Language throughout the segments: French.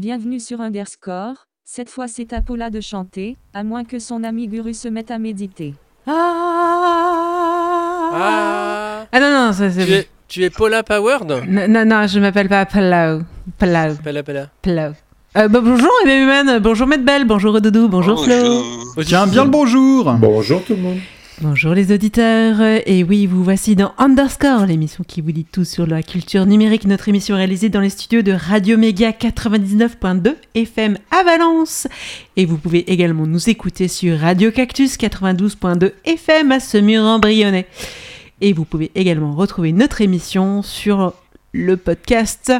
Bienvenue sur Underscore. Cette fois, c'est à Paula de chanter, à moins que son ami Guru se mette à méditer. Ah, Ah non, non, ça tu, c'est. es, tu es Paula Powered? Non, non, non, je m'appelle pas Palau. Palau. Pella Pella. Palau. Euh, bah, bonjour. Bonjour, Medbel. Bonjour, Doudou. Bonjour, Flo. Tiens, bien le bonjour Bonjour tout le monde. Bonjour les auditeurs, et oui, vous voici dans Underscore, l'émission qui vous dit tout sur la culture numérique, notre émission réalisée dans les studios de Radio Méga 99.2 FM à Valence. Et vous pouvez également nous écouter sur Radio Cactus 92.2 FM à Semur-en-Brionnais. Et vous pouvez également retrouver notre émission sur le podcast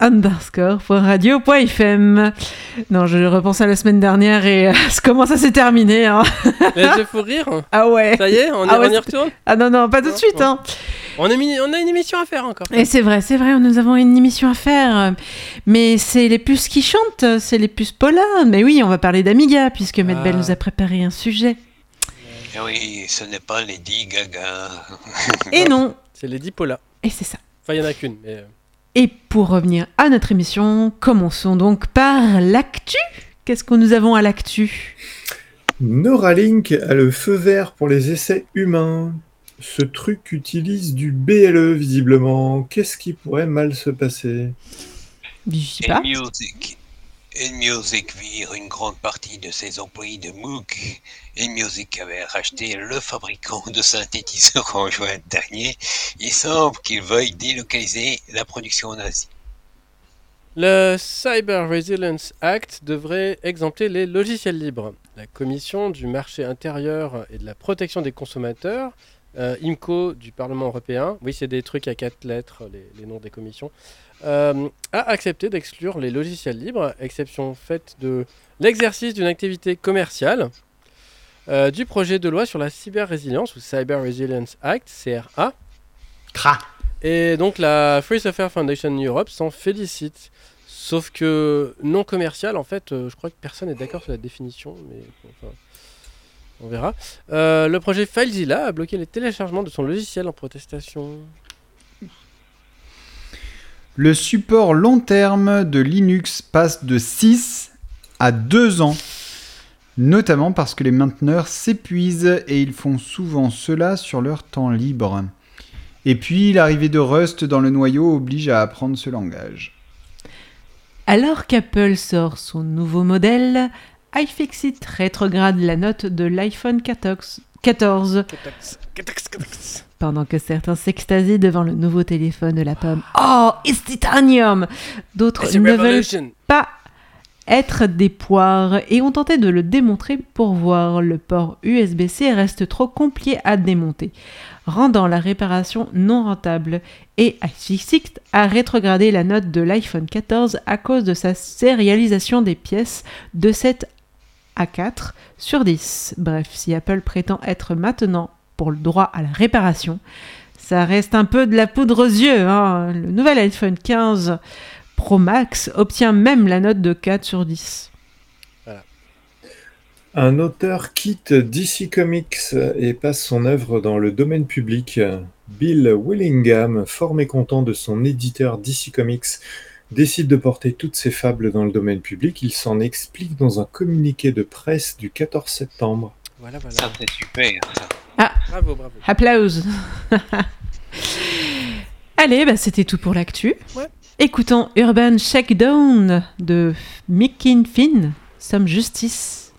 underscore.radio.fm. Non, je repense à la semaine dernière et euh, comment ça s'est terminé. hein. Mais je fais rire. Ah ouais. Ça y est, on, y- Ah ouais, on y retourne Ah non, non, pas tout de suite. bon. Hein. on, on a une émission à faire encore. Et c'est vrai, c'est vrai, nous avons une émission à faire. Mais c'est les puces qui chantent, c'est les puces Paula. Mais oui, on va parler d'Amiga, puisque Medbel Ah. nous a préparé un sujet. Eh Oui, ce n'est pas Lady Gaga. Et non, C'est Lady Paula. et c'est ça. Enfin, il n'y en a qu'une. Mais... euh, Et pour revenir à notre émission, commençons donc par l'actu. Qu'est-ce que nous avons à l'actu? Neuralink a le feu vert pour les essais humains. Ce truc utilise du BLE visiblement. Qu'est-ce qui pourrait mal se passer? Je sais pas. Music. Music vire une grande partie de ses employés de MOOC. Music avait racheté le fabricant de synthétiseurs en juin dernier. Il semble qu'il veuille délocaliser la production en Asie. Le Cyber Resilience Act devrait exempter les logiciels libres. La Commission du marché intérieur et de la protection des consommateurs, euh, IMCO du Parlement européen, oui c'est des trucs à quatre lettres, les, les noms des commissions, euh, a accepté d'exclure les logiciels libres, exception faite de l'exercice d'une activité commerciale, euh, du projet de loi sur la cyber-résilience ou Cyber Resilience Act, CRA, Cra. Et donc la Free Software Foundation Europe s'en félicite. Sauf que non commercial, en fait, je crois que personne n'est d'accord sur la définition, mais enfin, on verra. Euh, le projet FileZilla a bloqué les téléchargements de son logiciel en protestation. Le support long terme de Linux passe de 6 à 2 ans, notamment parce que les mainteneurs s'épuisent et ils font souvent cela sur leur temps libre. Et puis l'arrivée de Rust dans le noyau oblige à apprendre ce langage. Alors qu'Apple sort son nouveau modèle, iFixit rétrograde la note de l'iPhone 14. 14 pendant que certains s'extasient devant le nouveau téléphone de la pomme. Oh, it's titanium D'autres ne veulent pas être des poires et ont tenté de le démontrer pour voir. Le port USB-C reste trop compliqué à démonter, rendant la réparation non rentable. Et iFixit a rétrogradé la note de l'iPhone 14 à cause de sa sérialisation des pièces de 7 à 4 sur 10. Bref, si Apple prétend être maintenant pour le droit à la réparation, ça reste un peu de la poudre aux yeux. hein. Le nouvel iPhone 15 Pro Max obtient même la note de 4 sur 10. Un auteur quitte DC Comics et passe son œuvre dans le domaine public. Bill Willingham, fort mécontent de son éditeur DC Comics, décide de porter toutes ses fables dans le domaine public. Il s'en explique dans un communiqué de presse du 14 septembre. Voilà, voilà. Ça, c'est super. Ah, bravo, bravo. Applause. Allez, bah, c'était tout pour l'actu. Écoutons Urban Shakedown de Mickin Finn, Somme Justice.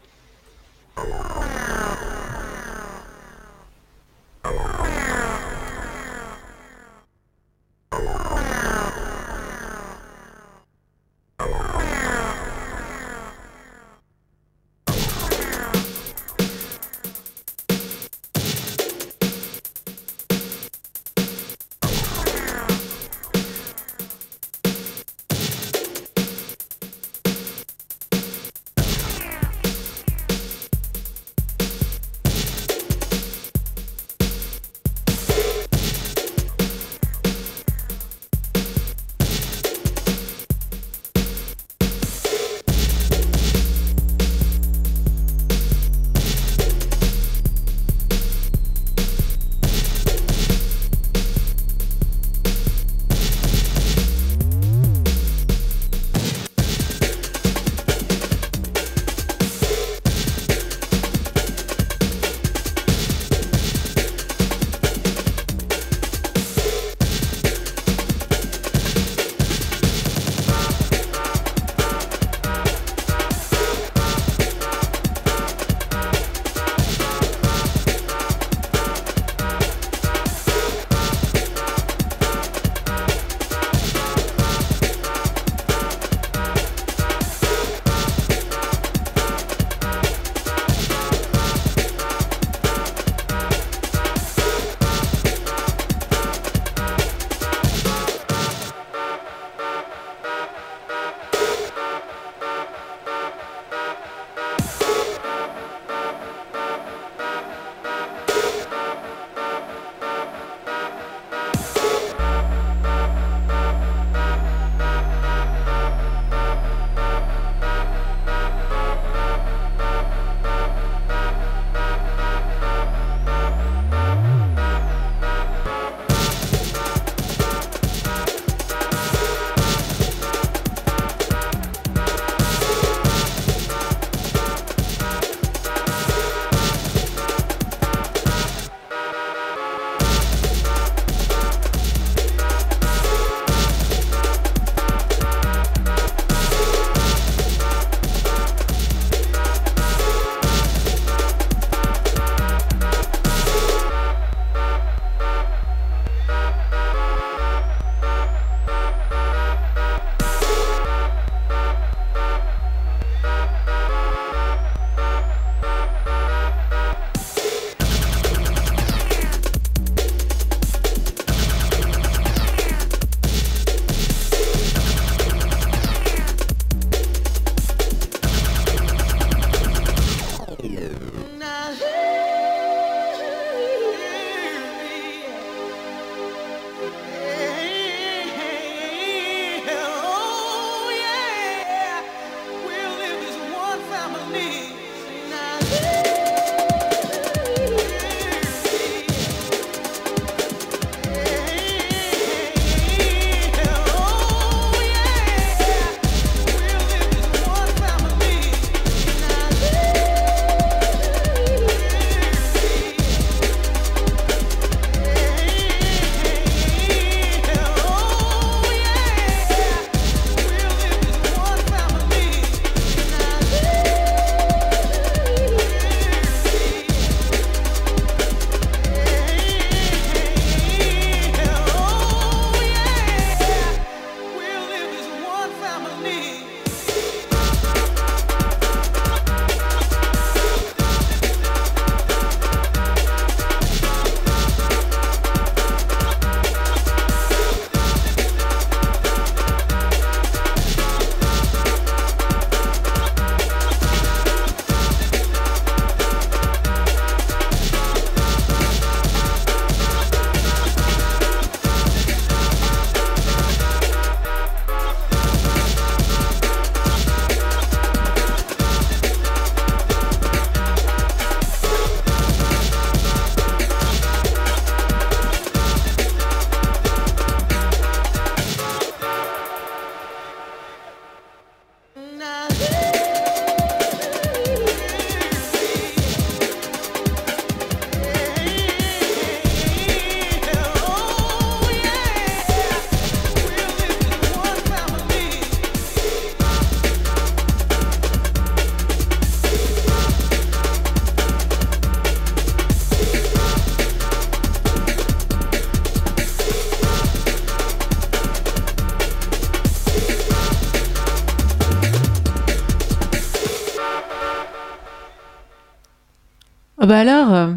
Bah alors, euh,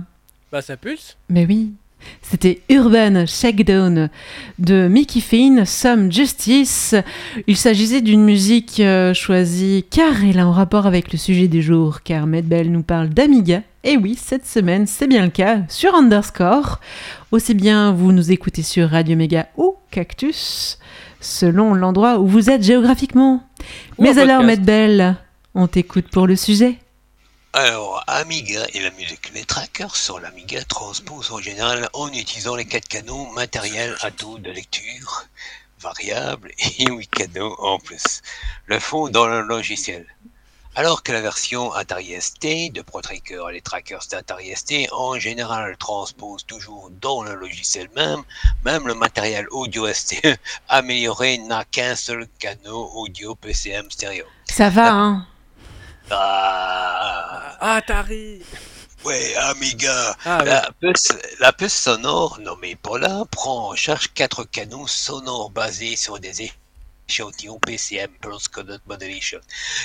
Bah ça pulse. mais oui. C'était Urban Shakedown de Mickey Finn, Some Justice. Il s'agissait d'une musique euh, choisie car elle a un rapport avec le sujet du jour, car Medbell nous parle d'Amiga. Et oui, cette semaine, c'est bien le cas sur Underscore. Aussi bien vous nous écoutez sur Radio Méga ou Cactus, selon l'endroit où vous êtes géographiquement. Ou Mais alors. Medbell, on t'écoute pour le sujet Alors, Amiga et la musique. Les trackers sur l'Amiga transposent en général en utilisant les quatre canaux matériels à taux de lecture variable et 8 canaux en plus. Le font dans le logiciel. Alors que la version Atari ST de ProTracker et les trackers d'Atari ST en général transposent toujours dans le logiciel même, même le matériel audio ST amélioré n'a qu'un seul canal audio PCM stéréo. Ça va, hein Ah, Ah, Atari. ouais, Amiga. Ah. La puce, la puce sonore nommée Paula prend en charge quatre canaux sonores basés sur des PCM, Pulse Coded Modulation.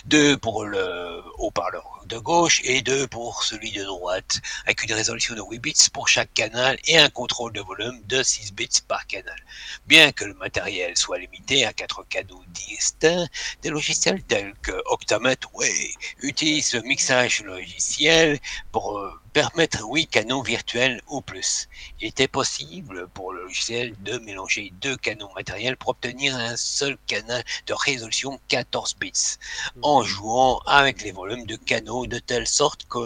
Deux pour le haut-parleur de gauche et deux pour celui de droite, avec une résolution de 8 bits pour chaque canal et un contrôle de volume de 6 bits par canal. Bien que le matériel soit limité à quatre canaux distincts, des logiciels tels que Octametway utilisent le mixage logiciel pour euh, permettre 8 canaux virtuels ou plus. Il était possible pour le logiciel de mélanger deux canaux matériels pour obtenir un seul canal de résolution 14 bits, en jouant avec les volumes de canaux de telle sorte que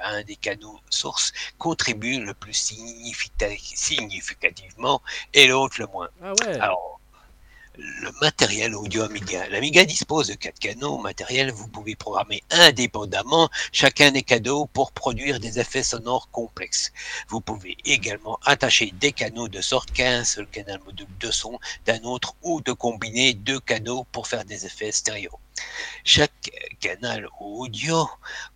l'un des canaux sources contribue le plus significati- significativement et l'autre le moins. Ah ouais. Alors, le matériel audio Amiga. L'Amiga dispose de quatre canaux matériels. Vous pouvez programmer indépendamment chacun des canaux pour produire des effets sonores complexes. Vous pouvez également attacher des canaux de sorte qu'un seul canal module de son d'un autre ou de combiner deux canaux pour faire des effets stéréo. Chaque canal audio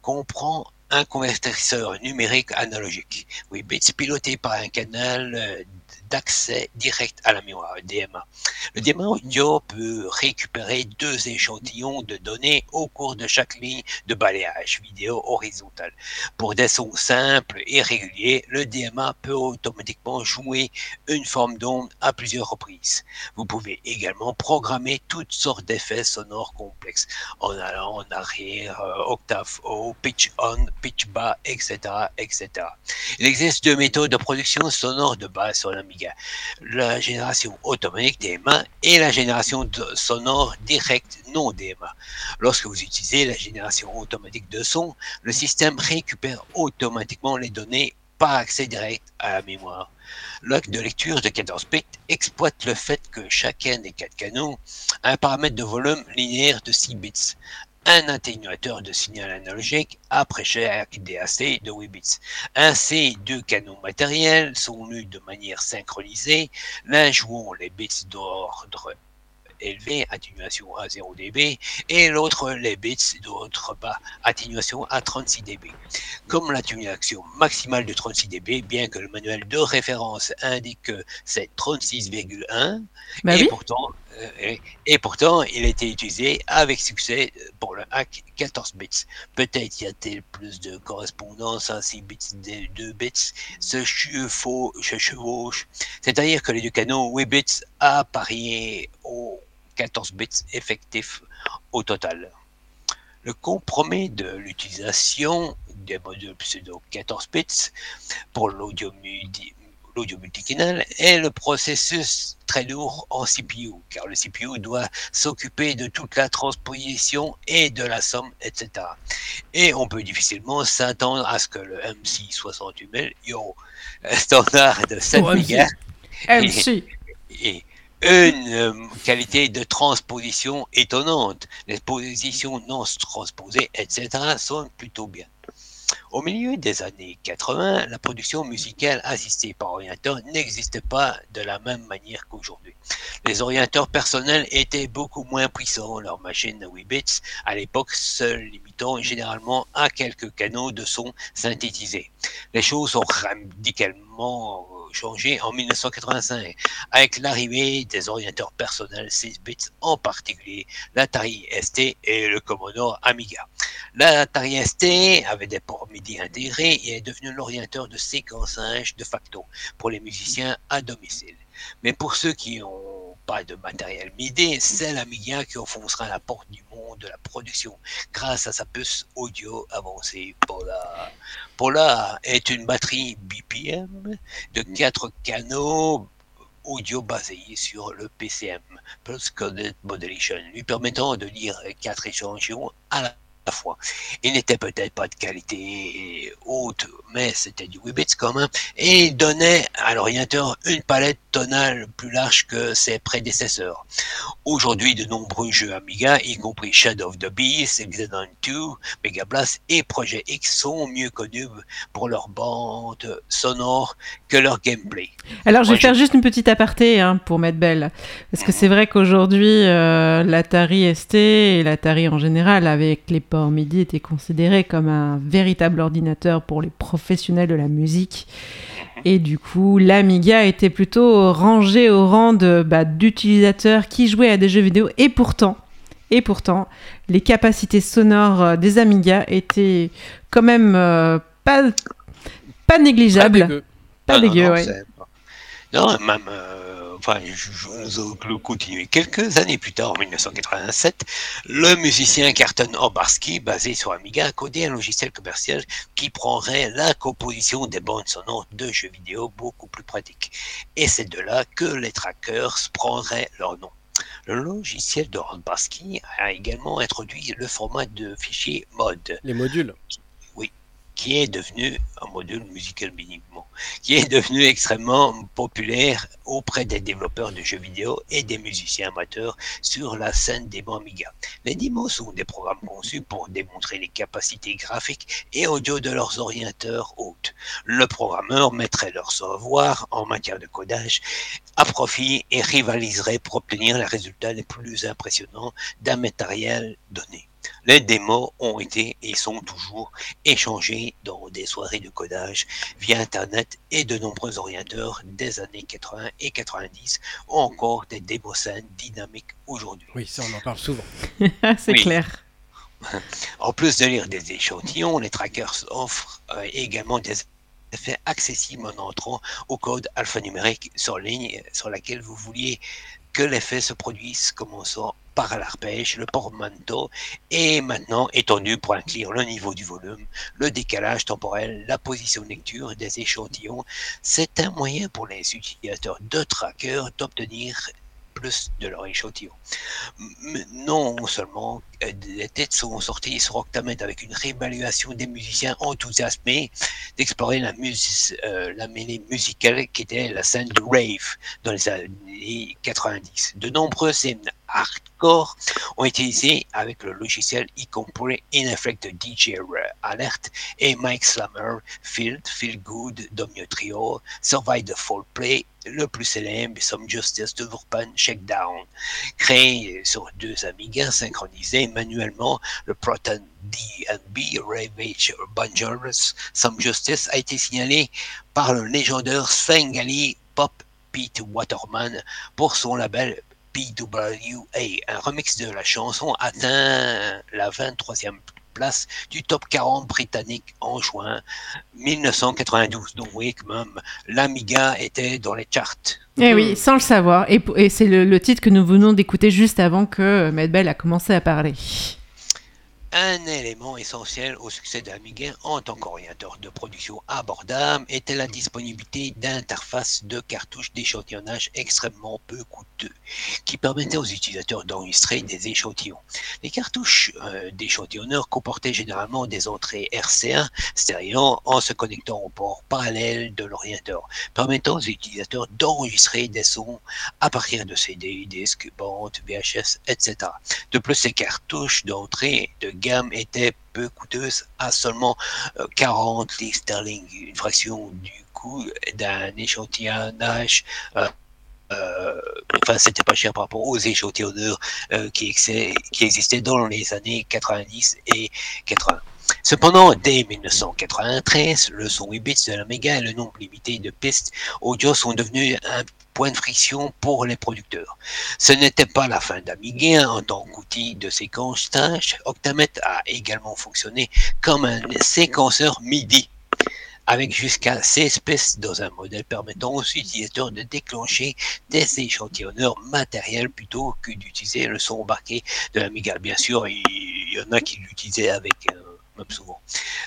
comprend un convertisseur numérique analogique, 8 bits piloté par un canal euh, d'accès direct à la mémoire, DMA. Le DMA audio peut récupérer deux échantillons de données au cours de chaque ligne de balayage vidéo horizontale. Pour des sons simples et réguliers, le DMA peut automatiquement jouer une forme d'onde à plusieurs reprises. Vous pouvez également programmer toutes sortes d'effets sonores complexes en allant en arrière, euh, octave haut, pitch on, pitch bas, etc., etc. Il existe deux méthodes de production sonore de base sur La génération automatique DMA et la génération sonore directe non DMA. Lorsque vous utilisez la génération automatique de son, le système récupère automatiquement les données par accès direct à la mémoire. L'acte de lecture de 14 bits exploite le fait que chacun des quatre canaux a un paramètre de volume linéaire de 6 bits, un atténuateur de signal analogique après chaque DAC de 8 bits. Ainsi, deux canaux matériels sont lus de manière synchronisée, l'un jouant les bits d'ordre élevé, atténuation à 0 dB, et l'autre les bits d'autre bas, atténuation à 36 dB. Comme l'atténuation maximale de 36 dB, bien que le manuel de référence indique que c'est 36,1, Bah et, oui. pourtant, et, et pourtant, il a été utilisé avec succès pour le hack 14 bits. Peut-être y a-t-il plus de correspondance à 6 bits de 2 bits se chevau- se chevauchent. C'est-à-dire que les deux canaux 8 bits apparaissent aux 14 bits effectifs au total. Le compromis de l'utilisation des modules pseudo 14 bits pour l'audio multi- l'audio multicanal est le processus très lourd en CPU, car le CPU doit s'occuper de toute la transposition et de la somme, etc. Et on peut difficilement s'attendre à ce que le MC68000 yo, euh, standard de 7 Oh, MC. MC. et une euh, qualité de transposition étonnante. Les positions non transposées, etc., sont plutôt bien. Au milieu des années 80, la production musicale assistée par ordinateur n'existait pas de la même manière qu'aujourd'hui. Les ordinateurs personnels étaient beaucoup moins puissants, leurs machines à 8 bits à l'époque se limitant généralement à quelques canaux de son synthétisés. Les choses ont radicalement changé en 1985 avec l'arrivée des ordinateurs personnels 6 bits, en particulier l'Atari ST et le Commodore Amiga. L'Atari ST avait des ports MIDI intégrés et est devenu l'orienteur de séquençage de facto pour les musiciens à domicile. Mais pour ceux qui n'ont pas de matériel MIDI, c'est l'Amiga qui enfoncera la porte du monde de la production grâce à sa puce audio avancée. Polar. Polar est une batterie BPM de 4 canaux audio basé sur le PCM, Pulse Coded Modulation, lui permettant de lire quatre échantillons à la fois. Il n'était peut-être pas de qualité haute, mais c'était du 8 bits quand même, et donnait à l'orienteur une palette tonale plus large que ses prédécesseurs. Aujourd'hui, de nombreux jeux Amiga, y compris Shadow of the Beast, Exodon 2, Mega Blast et Project X sont mieux connus pour leur bande sonore que leur gameplay. Alors, je vais faire juste une petite aparté hein, pour mettre belle. Parce que c'est vrai qu'aujourd'hui, euh, l'Atari ST et l'Atari en général, avec les ports MIDI, étaient considérés comme un véritable ordinateur pour les professionnels de la musique. Et du coup, l'Amiga était plutôt rangé au rang de, bah, d'utilisateurs qui jouaient à des jeux vidéo. Et pourtant, et pourtant, les capacités sonores euh, des Amiga étaient quand même euh, pas, pas négligeables. dégueu. Pas non, dégueu, non, ouais. Non, même, euh, enfin, vais continuer. Quelques années plus tard, en 1987, le musicien Carton Obarski, basé sur Amiga, a codé un logiciel commercial qui prendrait la composition des bandes sonores de jeux vidéo beaucoup plus pratique. Et c'est de là que les trackers prendraient leur nom. Le logiciel de Obarski a également introduit le format de fichier MOD, Les modules. qui est devenu un module musical uniquement, qui est devenu extrêmement populaire auprès des développeurs de jeux vidéo et des musiciens amateurs sur la scène des Amiga. Les demos sont des programmes conçus pour démontrer les capacités graphiques et audio de leurs orienteurs hôtes. Le programmeur mettrait leur savoir en matière de codage à profit et rivaliserait pour obtenir les résultats les plus impressionnants d'un matériel donné. Les démos ont été et sont toujours échangés dans des soirées de codage via Internet et de nombreux orienteurs des années 80 et 90 ont encore des démoscènes dynamiques aujourd'hui. Oui, ça, on en parle souvent. c'est Oui. clair. En plus de lire des échantillons, les trackers offrent euh, également des effets accessibles en entrant au code alphanumérique sur ligne sur laquelle vous vouliez que l'effet se produise, commençant par l'arpège, le portmanteau, et maintenant étendu pour inclure le niveau du volume, le décalage temporel, la position de lecture des échantillons. C'est un moyen pour les utilisateurs de trackers d'obtenir de leur échantillon. Non seulement euh, les têtes sont sorties sur Octamed avec une réévaluation des musiciens enthousiasmés d'explorer la, mus- euh, la mêlée musicale qui était la scène du rave dans les années 90. De nombreux scènes hardcore ont été utilisées avec le logiciel y compris In Effect DJ Alert et Mike Slammer, Field, Feel Good, Domino Trio, Survive the Fall Play, le plus célèbre, Some Justice de Urban Shakedown créé sur deux Amigas synchronisés manuellement, le Proton DB Ravage Bungers Some Justice a été signalé par le légendaire Svengali Pop Pete Waterman pour son label PWA. Un remix de la chanson atteint la 23e place du top 40 britannique en juin 1992. Donc oui, quand même, l'Amiga était dans les charts. Eh oui, sans le savoir. Et, c'est le, le titre que nous venons d'écouter juste avant que euh, Matt Bell a commencé à parler. Un élément essentiel au succès de en tant qu'orienteur de production abordable était la disponibilité d'interfaces de cartouches d'échantillonnage extrêmement peu coûteux, qui permettaient aux utilisateurs d'enregistrer des échantillons. Les cartouches euh, d'échantillonneurs comportaient généralement des entrées RCA stéréo en se connectant au port parallèle de l'orienteur, permettant aux utilisateurs d'enregistrer des sons à partir de CD, disques, bandes, VHS, etc. De plus, ces cartouches d'entrée de gamme étaient peu coûteuses à seulement euh, 40 livres sterling, une fraction du coût d'un échantillonnage. euh, euh, enfin, c'était pas cher par rapport aux échantillonneurs euh, qui, qui existaient dans les années 90 et 80. Cependant, dès 1993, le son 8 bits de l'Amiga et le nombre limité de pistes audio sont devenus un point de friction pour les producteurs. Ce n'était pas la fin d'Amiga en tant qu'outil de séquençage. Octamet a également fonctionné comme un séquenceur MIDI avec jusqu'à 16 pistes dans un modèle permettant aux utilisateurs de déclencher des échantillonneurs matériels plutôt que d'utiliser le son embarqué de l'Amiga. Bien sûr, il y en a qui l'utilisaient avec euh,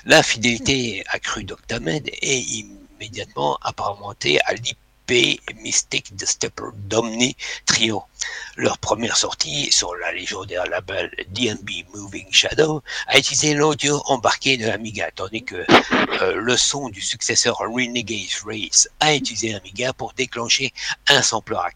La fidélité accrue d'Octamed est immédiatement apparentée à l'IP Mystique de Stepper Domni Trio. Leur première sortie sur la légendaire label DNB Moving Shadow a utilisé l'audio embarqué de l'Amiga, tandis que euh, le son du successeur Renegade Race a utilisé l'Amiga pour déclencher un sampler à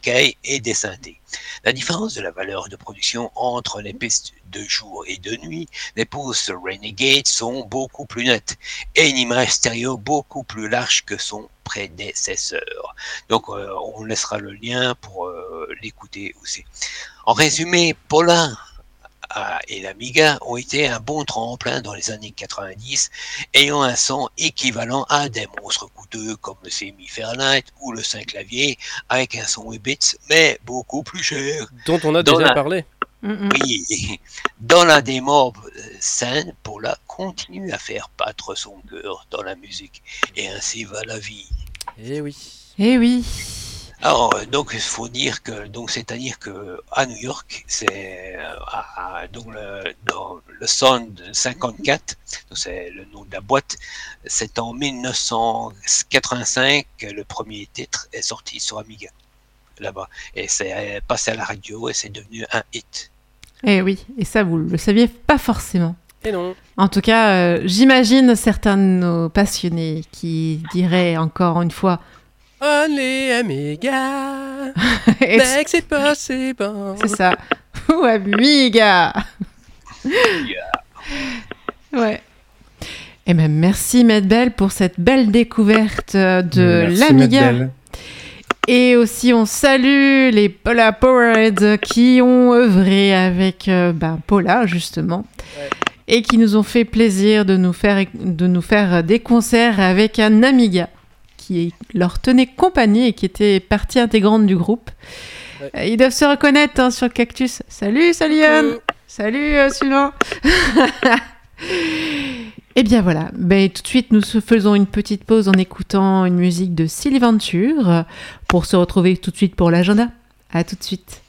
et des synthés. La différence de la valeur de production entre les pistes de jour et de nuit, les pouces Renegade sont beaucoup plus nettes et une image stéréo beaucoup plus large que son prédécesseur. Donc euh, on laissera le lien pour euh, l'écouter aussi. En résumé, Paula et l'Amiga ont été un bon tremplin dans les années 90, ayant un son équivalent à des monstres coûteux comme le Semi Fahrenheit ou le 5 clavier, avec un son 8 bits, mais beaucoup plus cher. Dont on a déjà parlé. Oui, dans la démo scène, Paula continue à faire battre son cœur dans la musique, et ainsi va la vie. Eh oui. Eh oui. Alors, euh, donc, il faut dire que, donc, c'est-à-dire que à New York, c'est euh, donc le, dans le Sound 54, c'est le nom de la boîte, c'est en 1985 que le premier titre est sorti sur Amiga là-bas, et c'est passé à la radio et c'est devenu un hit. Eh oui, et ça vous le saviez pas forcément. Et non. En tout cas, euh, j'imagine certains de nos passionnés qui diraient encore une fois Only Amiga. It possible. C'est ça. Ou Amiga. ouais. Et eh ben merci Medbel pour cette belle découverte de l'Amiga. Et aussi, on salue les Paula Powerheads qui ont œuvré avec euh, ben, Paula, justement. Et qui nous ont fait plaisir de nous faire, de nous faire des concerts avec un Amiga qui leur tenait compagnie et qui était partie intégrante du groupe. Ils doivent se reconnaître hein, sur Cactus. Salut, salut Yann Salut euh, Sylvain eh bien voilà, ben, tout de suite nous faisons une petite pause en écoutant une musique de Sylventure pour se retrouver tout de suite pour l'agenda. A tout de suite.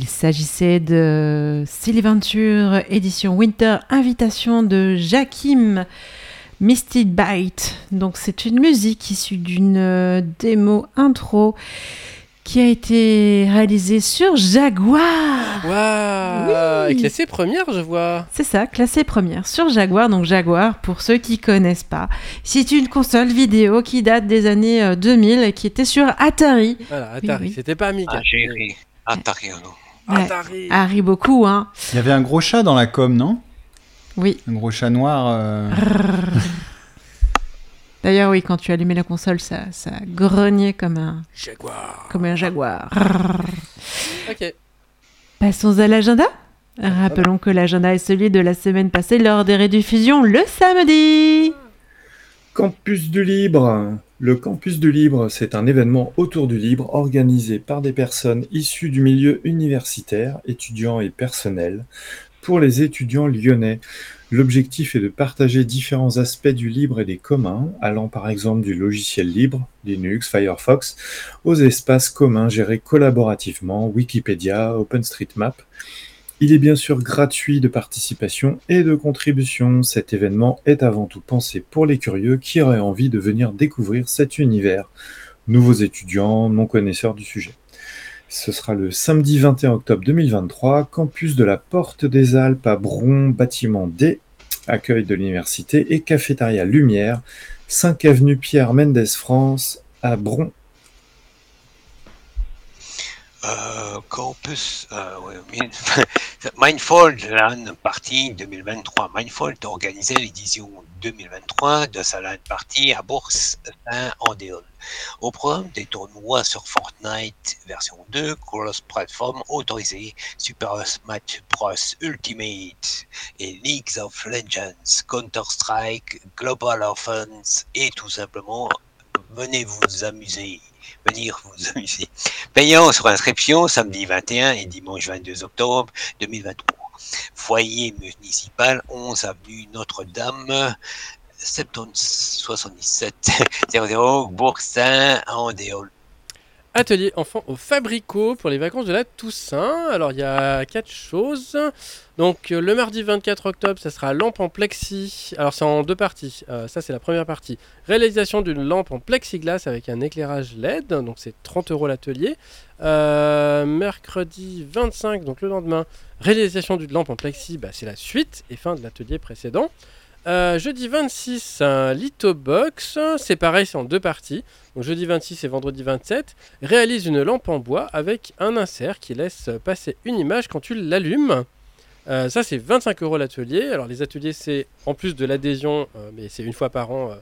Il s'agissait de Venture, édition Winter, invitation de Jakim Misty Bite. Donc c'est une musique issue d'une euh, démo intro qui a été réalisé sur Jaguar. Waouh Et classé première, je vois. C'est ça, classé première sur Jaguar. Donc Jaguar, pour ceux qui connaissent pas, c'est une console vidéo qui date des années euh, 2000 et qui était sur Atari. Voilà, Atari. oui. C'était pas Amiga. Ah. Atari, non. Ouais. Atari. Harry beaucoup, hein. Il y avait un gros chat dans la com, non? Oui. Un gros chat noir. euh, D'ailleurs, oui, quand tu allumais la console, ça, ça grognait comme un, Jaguar. comme un jaguar. Ok. Passons à l'agenda. Rappelons que l'agenda est celui de la semaine passée lors des rediffusions le samedi. Campus du Libre. Le Campus du Libre, c'est un événement autour du libre organisé par des personnes issues du milieu universitaire, étudiants et personnels, pour les étudiants lyonnais. L'objectif est de partager différents aspects du libre et des communs, allant par exemple du logiciel libre, Linux, Firefox, aux espaces communs gérés collaborativement, Wikipédia, OpenStreetMap. Il est bien sûr gratuit de participation et de contribution. Cet événement est avant tout pensé pour les curieux qui auraient envie de venir découvrir cet univers. Nouveaux étudiants, non connaisseurs du sujet. Ce sera le samedi 21 octobre 2023, campus de la Porte des Alpes à Bron, bâtiment D, accueil de l'université et cafétéria Lumière, 5 avenue Pierre Mendès France à Bron. Euh, Campus, euh, Mindfold LAN Party 2023. Mindfold a organisé l'édition 2023 de sa LAN Party à Bourse Saint-Andéol. Au programme des tournois sur Fortnite version 2, cross-platform autorisé, Super Smash Bros Ultimate et Leagues of Legends, Counter-Strike, Global Offense et tout simplement venez vous amuser. Venir vous amuser. Payant sur inscription samedi 21 et dimanche 22 octobre 2023. Foyer municipal 11 avenue Notre-Dame 77 00 Bourg-Saint-Andéol. Atelier enfant au Fabrico pour les vacances de la Toussaint. Alors il y a quatre choses. Donc euh, le mardi 24 octobre, ça sera lampe en plexi. Alors c'est en deux parties. Euh, ça c'est la première partie. Réalisation d'une lampe en plexiglas avec un éclairage LED. Donc c'est 30 euros l'atelier. Euh, mercredi 25, donc le lendemain, réalisation d'une lampe en plexi. Bah, c'est la suite et fin de l'atelier précédent. Euh, jeudi 26, un lithobox. C'est pareil, c'est en deux parties. Donc jeudi 26 et vendredi 27, réalise une lampe en bois avec un insert qui laisse passer une image quand tu l'allumes. Euh, ça, c'est 25 euros l'atelier. Alors, les ateliers, c'est en plus de l'adhésion, euh, mais c'est une fois par an.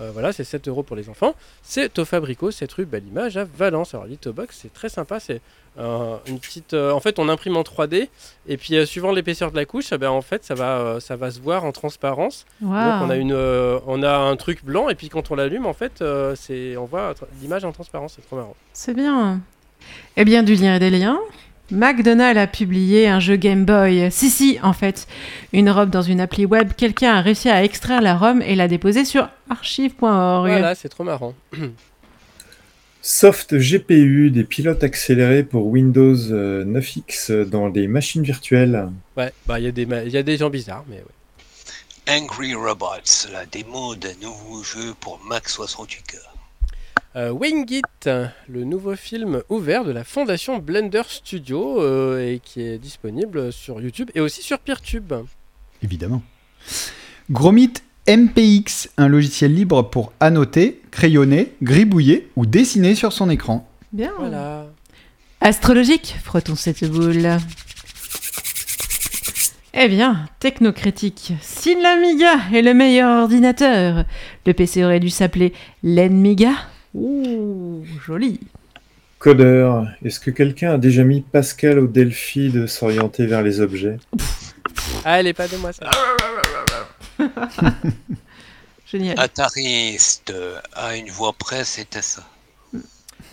Euh, voilà, c'est 7 euros pour les enfants. C'est au Fabrico, cette rue Belle Image à Valence. Alors, Lithobox, c'est très sympa. C'est euh, une petite. euh, en fait, on imprime en 3D et puis euh, suivant l'épaisseur de la couche, eh ben, en fait, ça va, ça va se voir en transparence. Donc on a une, on a un truc blanc et puis quand on l'allume en fait, c'est, on voit l'image en transparence, c'est trop marrant. C'est bien. Eh bien, du lien et des liens. McDonald's a publié un jeu Game Boy. Si, si, en fait. Une robe dans une appli web. Quelqu'un a réussi à extraire la ROM et l'a déposée sur archive.org. Voilà, c'est trop marrant. Soft GPU, des pilotes accélérés pour Windows euh, 9X dans des machines virtuelles. Ouais, bah il y a des, ma- il y a des gens bizarres, mais ouais. Angry Robots, la démo d'un nouveau jeu pour Mac 68K. Euh, Wingit, le nouveau film ouvert de la fondation Blender Studio euh, et qui est disponible sur YouTube et aussi sur Peertube. Évidemment. Gromit MPX, un logiciel libre pour annoter, crayonner, gribouiller ou dessiner sur son écran. Bien. Voilà. Astrologique, frottons cette boule. Eh bien, technocritique, si l'Amiga est le meilleur ordinateur, le PC aurait dû s'appeler l'Enmiga. Joli. Codeur, est-ce que quelqu'un a déjà mis Pascal au Delphi de s'orienter vers les objets? Ah, elle est pas de moi ça. Génial. Atariste, à une voix près, c'était ça.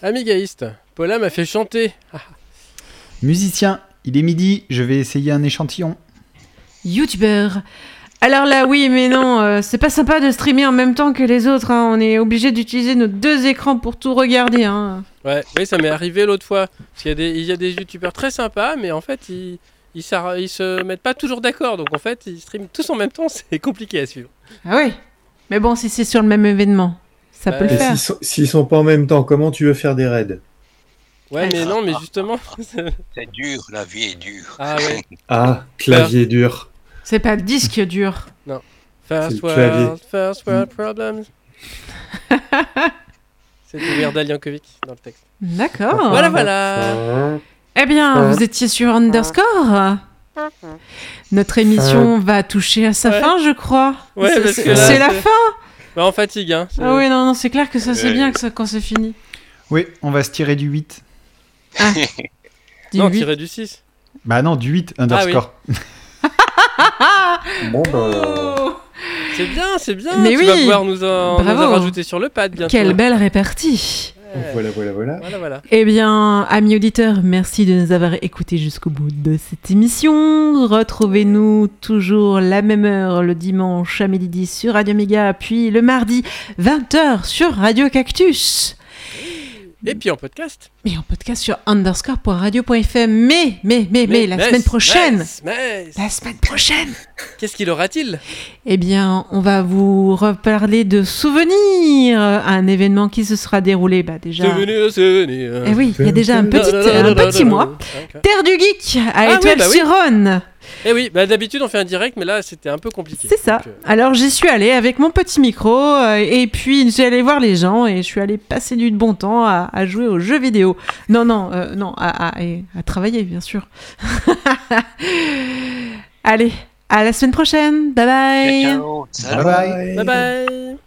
Amigaïste, Paula m'a fait chanter. Musicien, il est midi, je vais essayer un échantillon. YouTubeur. Alors là, oui, mais non, euh, c'est pas sympa de streamer en même temps que les autres. hein. On est obligé d'utiliser nos deux écrans pour tout regarder. Hein. Ouais, oui, ça m'est arrivé l'autre fois. Parce qu'il y a des, il y a des youtubeurs très sympas, mais en fait, ils, ils, se mettent pas toujours d'accord. Donc en fait, ils streament tous en même temps, c'est compliqué à suivre. Ah oui. Mais bon, si c'est sur le même événement, ça peut Ouais. le Et faire. s'ils sont, pas en même temps, comment tu veux faire des raids? Ouais, mais non, mais justement. C'est dur, la vie est dure. ah ouais. Ah, clavier dur. C'est pas le disque dur. First le clavier. world, first world problems. C'est du Weird Yankovic dans le texte. D'accord. Voilà, voilà. Eh bien, vous étiez sur Underscore Notre émission va toucher à sa Ouais. fin, je crois. Ouais, C'est- parce c'est que là, c'est la fin Bah, on fatigue, hein. Ah oui, non, non, c'est clair que ça, c'est bien que ça, quand c'est fini. Oui, on va se tirer du 8. Dis Non, huit. tiré du 6. Bah non, du 8 underscore. Bon, bah, C'est bien, c'est bien. Mais tu oui. vas pouvoir nous en, nous Bravo. en rajouter sur le pad bientôt. Quelle belle répartie voilà, voilà, voilà. Voilà, voilà. Eh bien, amis auditeurs, merci de nous avoir écoutés jusqu'au bout de cette émission. Retrouvez-nous toujours la même heure le dimanche à midi 10 sur Radio Méga, puis le mardi 20h sur Radio Cactus. Et puis en podcast. Et en podcast sur underscore.radio.fm. Mais, mais, mais, mais, la semaine prochaine, la semaine prochaine, Qu'est-ce qu'il aura-t-il? Eh bien, on va vous reparler de souvenirs, un événement qui se sera déroulé, bah déjà. Souvenir, souvenir. Eh oui, il y a déjà un petit, mois. Terre du Geek à Ah Étoile bah sur Rhône. Eh oui, bah d'habitude on fait un direct, mais là c'était un peu compliqué. C'est ça. Donc, euh, Alors j'y suis allée avec mon petit micro euh, et puis j'ai allé voir les gens et je suis allée passer du bon temps à, à jouer aux jeux vidéo. Non, non, euh, non, à, à- et à travailler bien sûr. allez, à la semaine prochaine. Bye bye. Ciao. Bye bye. Bye bye.